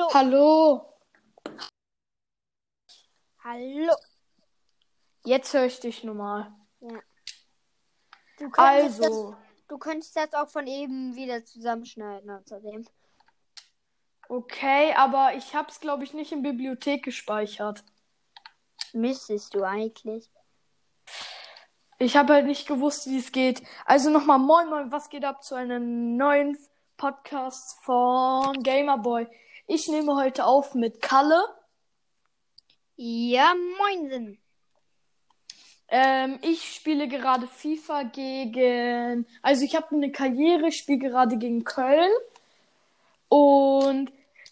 Hallo. Hallo. Hallo. Jetzt höre ich dich nochmal. Du könntest, Also, das, du könntest das auch von eben wieder zusammenschneiden außerdem. okay, aber ich habe es, glaube ich, nicht in Bibliothek gespeichert. Müsstest du eigentlich. Ich habe halt nicht gewusst, wie es geht. Also nochmal Moin Moin, was geht ab zu einem neuen Podcast von Gamerboy. Ich nehme heute auf mit Kalle. Ja, moinsen. Ähm, ich spiele gerade FIFA gegen. Also ich habe eine Karriere, ich spiele gerade gegen Köln. Und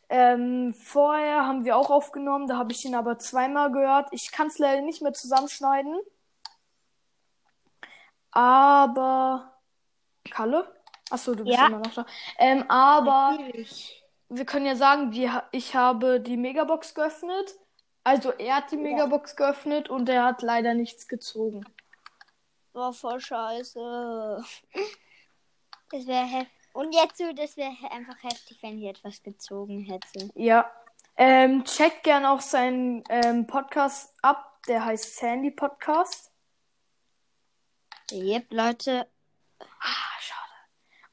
ähm, vorher haben wir auch aufgenommen, da habe ich ihn aber zweimal gehört. Ich kann es leider nicht mehr zusammenschneiden. Aber. Kalle? Achso, du bist Ja. immer noch da. Ähm, aber Natürlich. Wir können ja sagen, wir, ich habe die Megabox geöffnet. Also er hat die Megabox geöffnet und er hat leider nichts gezogen. Boah, voll scheiße. Das wäre heftig. Und jetzt so, das wäre einfach heftig, wenn ich etwas gezogen hätte. Ja. Ähm, checkt gern auch seinen ähm, Podcast ab. Der heißt Sandy Podcast. Yep, Leute. Ah, schade.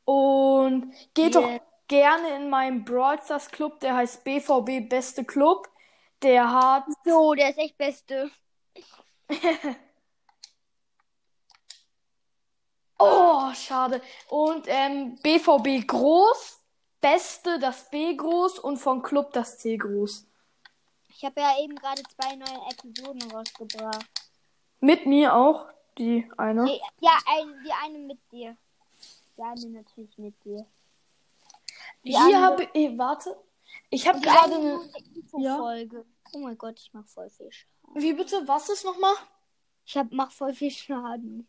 Und geht Yeah. doch gerne in meinen Brawl Stars Club. Der heißt BVB Beste Club. Der hat. So, der ist echt beste. Oh, schade. Und ähm, BVB groß. Beste das B groß und von Club das C groß. Ich habe ja eben gerade zwei neue Episoden rausgebracht. Mit mir auch. Die eine. Ja, ein, die eine mit dir. Die eine natürlich mit dir. Hier andere- habe ich. Warte. Ich habe gerade eine Infofolge. Oh mein Gott, ich mach voll viel Schaden. Wie bitte? Was ist nochmal? Ich hab, mach voll viel Schaden.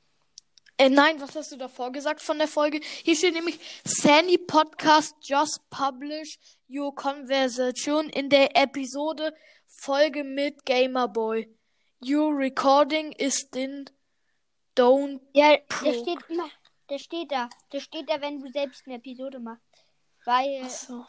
Äh, nein, was hast du davor gesagt von der Folge? Hier steht nämlich Sandy Podcast just publish your conversation in der Episode Folge mit Gamerboy. Your recording is in don't. Ja, der steht immer. Der steht da. Der steht da, wenn du selbst eine Episode machst. Weil. So.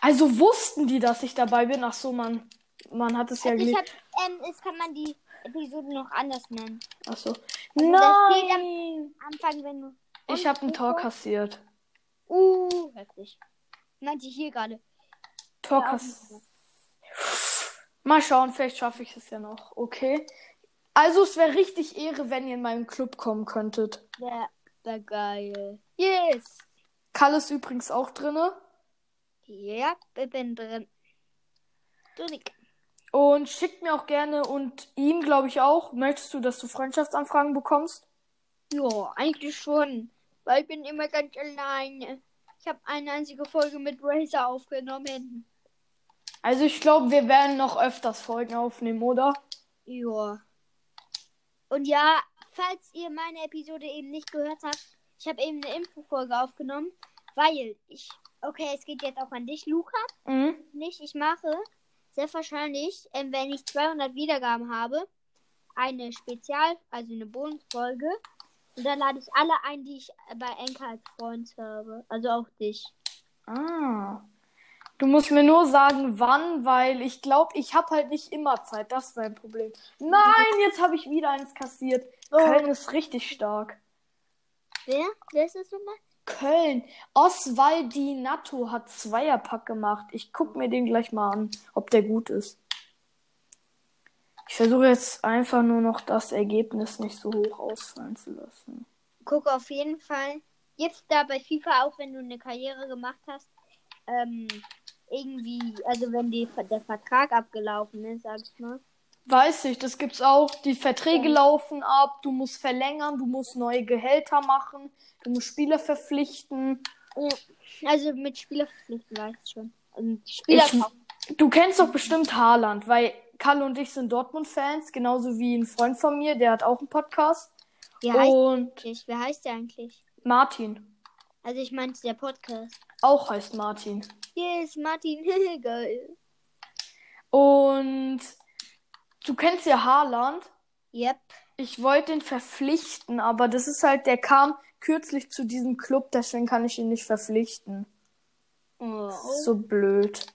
Also wussten die, dass ich dabei bin? Ach so, man, man hat es ja Also gelegt. hab, ähm, es kann man die Episode noch anders nennen. Ach so. Also Nein! Anfang, wenn du. Ich habe ein Tor kassiert. Uh, heftig. Meinte ich hier gerade. Tor Ja, kassiert. Mal schauen, vielleicht schaffe ich es ja noch. Okay. Also es wäre richtig Ehre, wenn ihr in meinen Club kommen könntet. Der war geil. Yes! Kalle ist übrigens auch drinne. Ja, ich bin drin. Nicht. Und schickt mir auch gerne und ihm, glaube ich, auch. Möchtest du, dass du Freundschaftsanfragen bekommst? Ja, eigentlich schon. Weil ich bin immer ganz alleine. Ich habe eine einzige Folge mit Razer aufgenommen. Also ich glaube, wir werden noch öfters Folgen aufnehmen, oder? Ja. Und ja, falls ihr meine Episode eben nicht gehört habt, ich habe eben eine Infofolge aufgenommen, weil ich. Okay, es geht jetzt auch an dich, Luca. Mhm. Nicht, ich mache sehr wahrscheinlich, ähm, wenn ich 200 Wiedergaben habe, eine Spezial, also eine Bonusfolge. Und dann lade ich alle ein, die ich bei Enka als Freund habe. Also auch dich. Ah. Du musst mir nur sagen, wann, weil ich glaube, ich habe halt nicht immer Zeit. Das ist mein Problem. Nein, jetzt habe ich wieder eins kassiert. Köln ist richtig stark. Wer? Wer ist das nochmal? Köln. Oswaldi Natto hat Zweierpack gemacht. Ich guck mir den gleich mal an, ob der gut ist. Ich versuche jetzt einfach nur noch das Ergebnis nicht so hoch ausfallen zu lassen. Guck auf jeden Fall. Jetzt da bei FIFA auch, wenn du eine Karriere gemacht hast, ähm, irgendwie, also wenn die, der Vertrag abgelaufen ist, sag ich mal. Weiß ich, das gibt's auch. Die Verträge laufen ab, du musst verlängern, du musst neue Gehälter machen, du musst Spieler verpflichten. Also mit Spieler verpflichten, weiß ich schon. Und Spieler Ich-. Du kennst doch bestimmt Haaland, weil Kalle und ich sind Dortmund-Fans, genauso wie ein Freund von mir, der hat auch einen Podcast. Wie heißt Und der eigentlich? Wer heißt der eigentlich? Martin. Also ich meinte der Podcast. Auch heißt Martin. Yes, Martin. Geil. Und du kennst ja Haaland. Yep. Ich wollte ihn verpflichten, aber das ist halt, der kam kürzlich zu diesem Club, deswegen kann ich ihn nicht verpflichten. Oh, So blöd.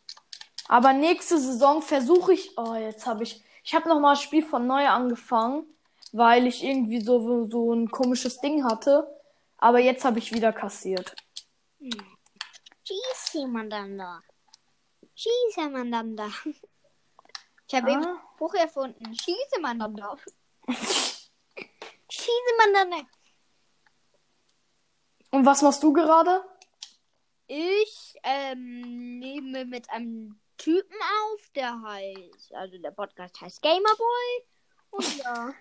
Aber nächste Saison versuche ich. Oh, jetzt habe ich. Ich habe noch mal das Spiel von neu angefangen, weil ich irgendwie so, so ein komisches Ding hatte. Aber jetzt habe ich wieder kassiert. Schieß jemand dann da. Schieß jemand dann da. Ich habe eben Ah. einen Spruch erfunden. Schieße man dann da. Schieße man dann da. Und was machst du gerade? Ich ähm, nehme mit einem Typen auf, der heißt, also der Podcast heißt Gamerboy. Und ja,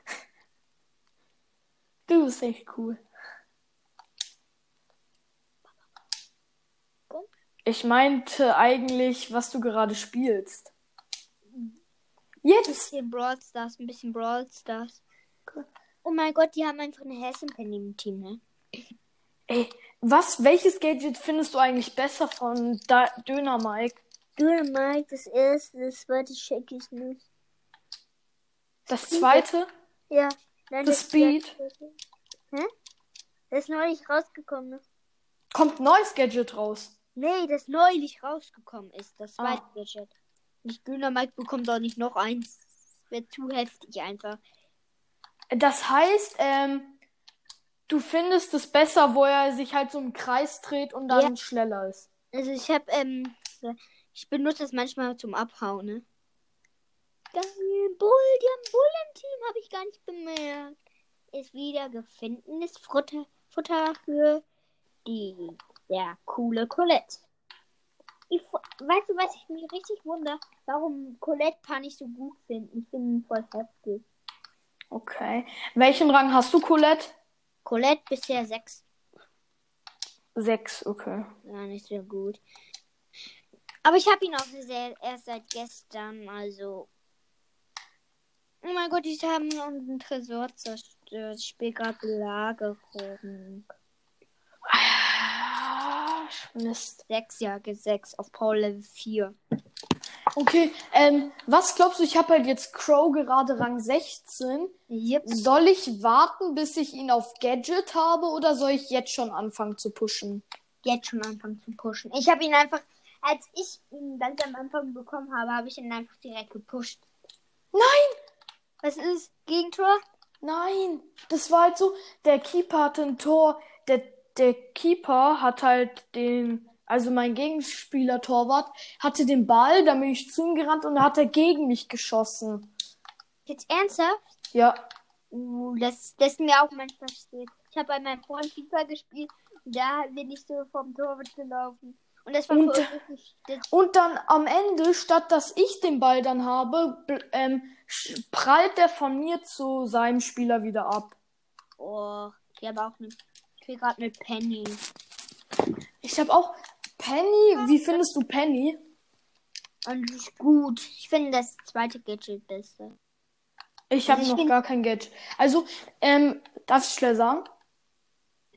Du bist echt cool. Ich meinte eigentlich, was du gerade spielst. Ein Jetzt? bisschen Brawl Stars, ein bisschen Brawl Stars. Cool. Oh mein Gott, die haben einfach eine Hessenpenny im Team, ne? Ey, was, welches Gadget findest du eigentlich besser von da Döner Mike? Dynamite, das erste, das zweite check ich nicht. Das zweite? Ja, nein, Das Speed? Hä? Das ist neulich rausgekommen. ne? Kommt neues Gadget raus. Nee, das neulich rausgekommen ist. Das Ah. zweite Gadget. Nicht Dynamite bekommt doch nicht noch eins. Wäre zu heftig einfach. Das heißt, ähm, du findest es besser, wo er sich halt so im Kreis dreht und dann Ja. schneller ist. Also ich habe, ähm, ich benutze das manchmal zum Abhauen, ne? Geil, Bull, die haben Bull im Team, habe ich gar nicht bemerkt. Ist wieder gefundenes Futter, Futter für die sehr coole Colette. Ich, weißt du, was ich mich richtig wundere? Warum Colette kann ich so gut finden? Ich finde ihn voll heftig. Okay. Welchen Rang hast du, Colette? Colette bisher 6. Sechs, okay. Ja, nicht sehr gut. Aber ich habe ihn auch sehr, erst seit gestern, also. Oh mein Gott, die haben unseren Tresor zerstört. Ich spiele gerade Belagerung. Mist. 6 Jahre 6 auf Power Level 4. Okay, ähm, was glaubst du, ich habe halt jetzt Crow gerade Rang 16. Yep. Soll ich warten, bis ich ihn auf Gadget habe oder soll ich jetzt schon anfangen zu pushen? Jetzt schon anfangen zu pushen. Ich habe ihn einfach, als ich ihn ganz am Anfang bekommen habe, habe ich ihn einfach direkt gepusht. Nein! Was ist? Gegentor? Nein! Das war halt so, der Keeper hatte ein Tor. Der, der Keeper hat halt den, also mein Gegenspieler Torwart, hatte den Ball, dann bin ich zu ihm gerannt und da hat er gegen mich geschossen. Jetzt ernsthaft? Ja. Uh, das, das ist mir auch manchmal passiert. Ich habe bei meinem Freund FIFA gespielt da bin ich so vom Torwart gelaufen. Und das war Und- das, Und dann am Ende, statt dass ich den Ball dann habe, ähm, prallt der von mir zu seinem Spieler wieder ab. oh, ich habe auch eine, ich will gerade eine Penny. Ich habe auch Penny. Wie findest du Penny? Und ist gut. Ich finde das zweite Gadget beste. Ich habe Also noch gar kein Gadget. Also, ähm, darf ich schnell sagen?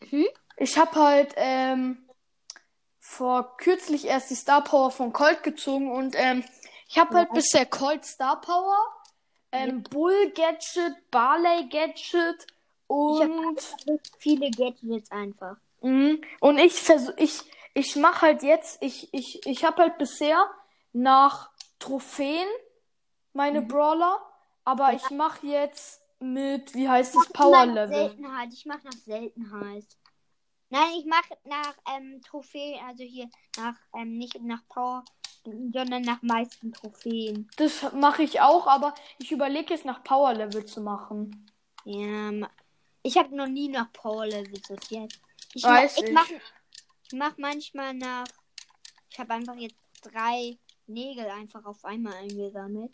Hm? Ich habe halt ähm, vor kürzlich erst die Star Power von Colt gezogen und ähm, ich habe halt Ja. bisher Colt Star Power, ähm, Bull Gadget, Barley Gadget und Richtig Viele Gadgets einfach. Mhm. Und ich versuch, ich, ich mache halt jetzt, ich, ich, ich habe halt bisher nach Trophäen meine Brawler, aber ich mache jetzt mit, wie heißt das, Power nach Level. Seltenheit. Ich mache nach Seltenheit. Nein, ich mache nach ähm, Trophäen, also hier nach, ähm, nicht nach Power, sondern nach meisten Trophäen. Das mache ich auch, aber ich überlege jetzt nach Power Level zu machen. Ja, ich habe noch nie nach Power Level sortiert. Ich, Weiß ma- ich ich. mache ich mach manchmal nach. Ich habe einfach jetzt drei Nägel einfach auf einmal eingesammelt.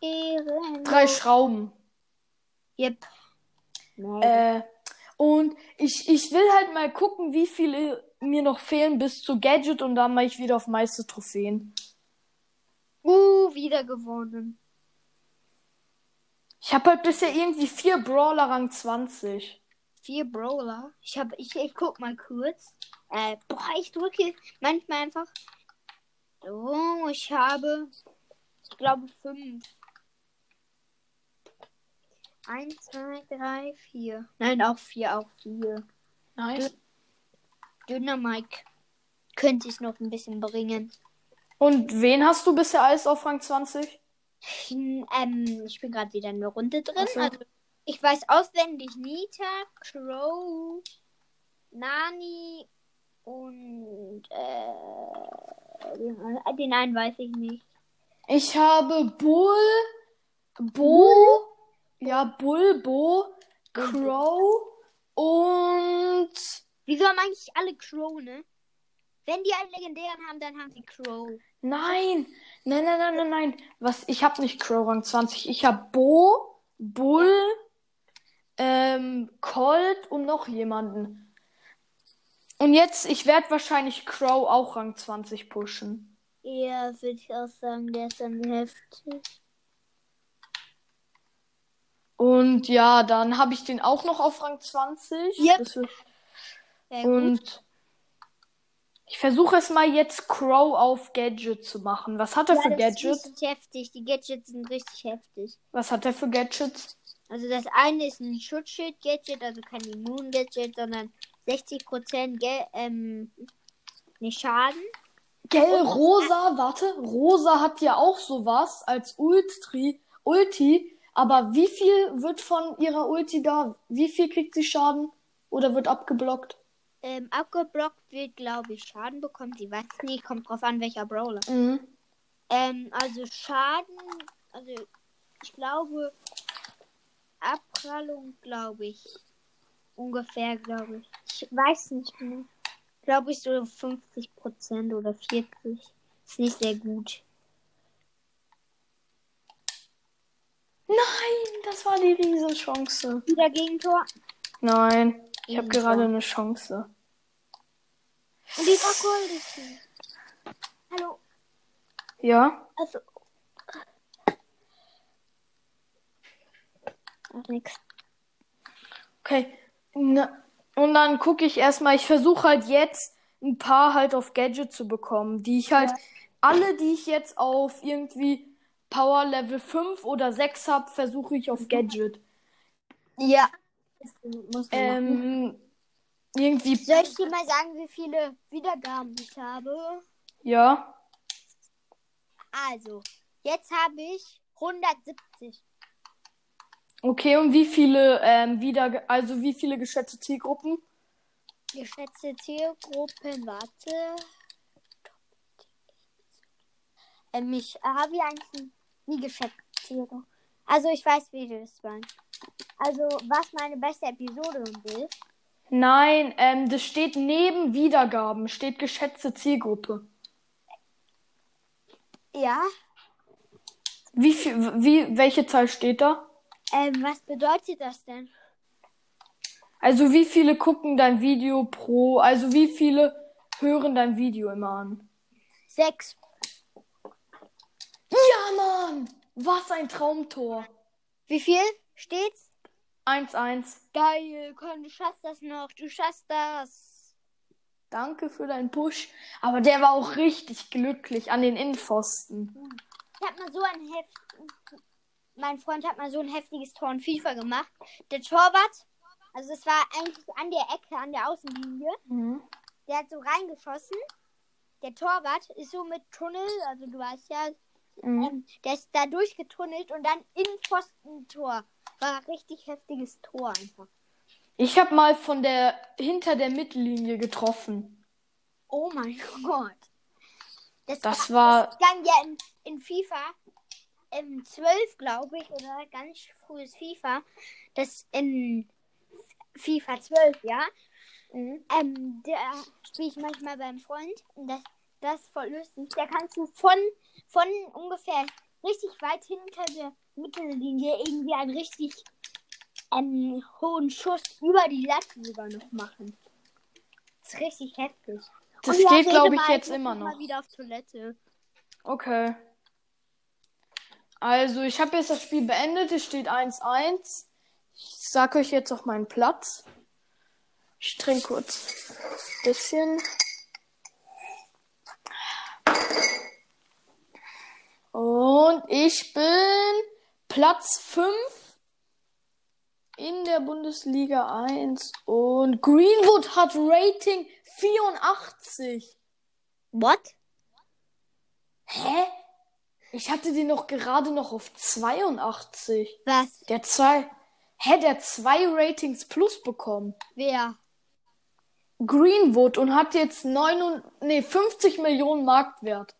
Ehrenlos. Drei Schrauben. Yep. Äh, und ich, ich will halt mal gucken, wie viele mir noch fehlen bis zu Gadget und dann mache ich wieder auf meiste Trophäen. Uh, wieder gewonnen. Ich habe halt bisher irgendwie vier Brawler Rang 20. Vier Brawler. Ich habe, ich, ich guck mal kurz. Äh, boah, ich drücke manchmal einfach. So, ich habe, ich glaube fünf. Eins, zwei, drei, vier. Nein, auch vier, auch vier. Nice. Dynamite könnte ich noch ein bisschen bringen. Und wen hast du bisher alles auf Rang 20? Hm, Ähm, ich bin gerade wieder in der Runde drin. So. Also, ich weiß auswendig Nita, Crow, Nani und äh, den- den einen weiß ich nicht. Ich habe Bull, Bo, ja, Bull, Bo, Crow und Wieso haben eigentlich alle Crow, ne? Wenn die einen legendären haben, dann haben sie Crow. Nein, nein, nein, nein, nein, nein. Was? Ich habe nicht Crow Rang 20. Ich habe Bo, Bull, ähm, Colt und noch jemanden. Und jetzt, ich werde wahrscheinlich Crow auch Rang 20 pushen. Ja, würde ich auch sagen, der ist dann heftig. Und ja, dann habe ich den auch noch auf Rang 20. Yep. Das wird- gut. Und ich versuche es mal jetzt Crow auf Gadget zu machen. Was hat er Ja, für das Gadgets? ist richtig heftig. Die Gadgets sind richtig heftig. Was hat er für Gadgets? Also das eine ist ein Schutzschild-Gadget, also kein Immun-Gadget, sondern 60% Ge ähm, nicht Schaden. Gell, Rosa, warte, Rosa hat ja auch sowas als Ulti, Ulti, aber wie viel wird von ihrer Ulti da, wie viel kriegt sie Schaden oder wird abgeblockt? Ähm, abgeblockt wird, glaube ich, Schaden bekommt. Sie weiß nicht, kommt drauf an, welcher Brawler. Mhm. Ähm, also Schaden, also ich glaube, Abprallung, glaube ich. Ungefähr, glaube ich. Ich weiß nicht mehr. Glaube ich so 50% oder 40%. Ist nicht sehr gut. Nein, das war die Riesenchance. Wieder Gegentor. Nein, ich habe Riesenchance. gerade eine Chance. Und die war goldig. Hallo. Ja? Also. Ach, nix. Okay. Na, und dann gucke ich erstmal, ich versuche halt jetzt ein paar halt auf Gadget zu bekommen, die ich halt, Ja. alle, die ich jetzt auf irgendwie Power Level 5 oder 6 habe, versuche ich auf Gadget. Ja. Ähm, irgendwie, Soll ich dir mal sagen, wie viele Wiedergaben ich habe? ja. Also, jetzt habe ich 170. Okay, und wie viele, ähm, wieder, also wie viele geschätzte Zielgruppen? Geschätzte Zielgruppen, warte. Ähm, ich habe ja eigentlich nie geschätzt Zielgruppen. Also, ich weiß, wie du das meinst. Also, was meine beste Episode ist. Nein, ähm, das steht neben Wiedergaben, steht geschätzte Zielgruppe. Ja. Wie viel, wie, welche Zahl steht da? Ähm, was bedeutet das denn? Also wie viele gucken dein Video pro, also wie viele hören dein Video immer an? Sechs. Ja, Mann! Was ein Traumtor. Wie viel steht's? 1-1. Geil, komm, du schaffst das noch. Du schaffst das. Danke für deinen Push. Aber der war auch richtig glücklich an den Innenpfosten. Ich hab mal so ein Heft. Mein Freund hat mal so ein heftiges Tor in FIFA gemacht. Der Torwart, also es war eigentlich an der Ecke, an der Außenlinie. Mhm. Der hat so reingeschossen. Der Torwart ist so mit Tunnel, also du weißt ja, Mhm. ähm, der ist da durchgetunnelt und dann in Pfostentor. War richtig heftiges Tor einfach. Ich habe mal von der hinter der Mittellinie getroffen. Oh mein Gott. Das war Das ja in, in FIFA ähm, 12, glaube ich, oder ganz frühes FIFA. Das in FIFA 12, ja. Mhm. Ähm, da spiele ich manchmal beim Freund. Und das, das ist voll lustig. Da kannst du von, von ungefähr richtig weit hinter der Mittellinie irgendwie einen richtig ähm, hohen Schuss über die Latte sogar noch machen. Das ist richtig heftig. Das Und geht, glaube ich, mal, jetzt immer Mal noch. wieder auf Toilette. Okay. Also, ich habe jetzt das Spiel beendet. Es steht 1-1. Ich sag euch jetzt auch meinen Platz. Ich trinke kurz ein bisschen. Und ich bin Platz 5 in der Bundesliga 1. Und Greenwood hat Rating 84. What? Hä? Ich hatte den noch gerade noch auf 82. Was? Der zwei. Hä, der zwei Ratings plus bekommen. Wer? Greenwood und hat jetzt 9, nee, 50 Millionen Marktwert.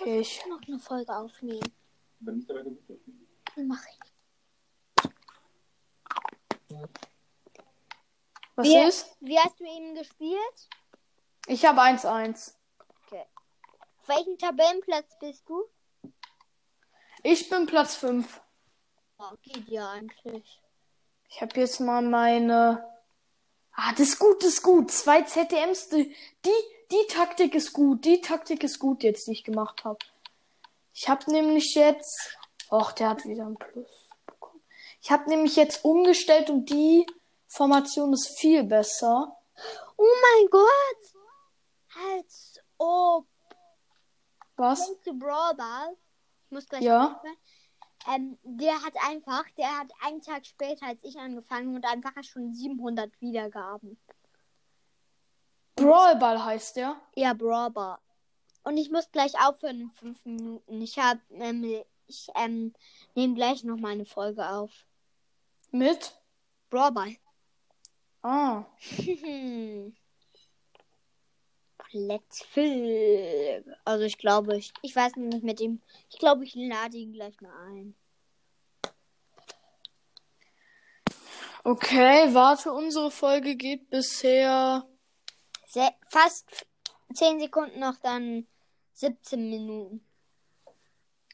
Okay, ich, noch eine Folge aufnehmen. Wenn nicht, ich nicht. Mach ich. was Wie, ist? wie hast du eben gespielt? Ich habe 1-1. Auf welchem Tabellenplatz bist du? Ich bin Platz 5. Oh, geht ja eigentlich. Ich habe jetzt mal meine. Ah, das ist gut, das ist gut. Zwei ZDMs. Die, die Taktik ist gut. Die Taktik ist gut jetzt, die ich gemacht habe. Ich habe nämlich jetzt. Och, der hat wieder ein Plus bekommen. Ich habe nämlich jetzt umgestellt und die Formation ist viel besser. Oh mein Gott! Als ob. Was? Du Brawl? Ich muss gleich Ja. Ähm, der hat einfach, der hat einen Tag später als ich angefangen und einfach schon 700 Wiedergaben. Brawlball heißt der. Ja, Brawl Ball. Und ich muss gleich aufhören in fünf Minuten. Ich hab, ähm, ich ähm, nehme gleich noch mal eine Folge auf. Mit? Brawl Ball. Ah. Let's Fill. Also ich glaube, ich, ich weiß nicht mit dem. Ich glaube, ich lade ihn gleich mal ein. Okay, warte, unsere Folge geht bisher. Fast 10 Sekunden noch, dann 17 Minuten.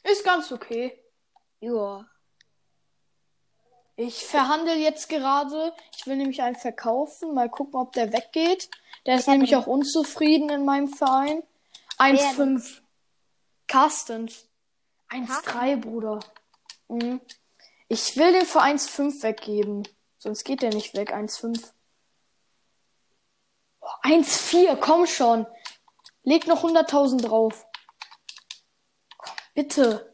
Ist ganz okay. Ja. Ich verhandle jetzt gerade. Ich will nämlich einen verkaufen. Mal gucken, ob der weggeht. Der ist Wer nämlich auch unzufrieden in meinem Verein. 1,5. Carstens. 1,3, Bruder. Mhm. Ich will den für 1,5 weggeben. Sonst geht der nicht weg. 1,5. Oh, 1,4. Komm schon. Leg noch 100.000 drauf. Komm, bitte.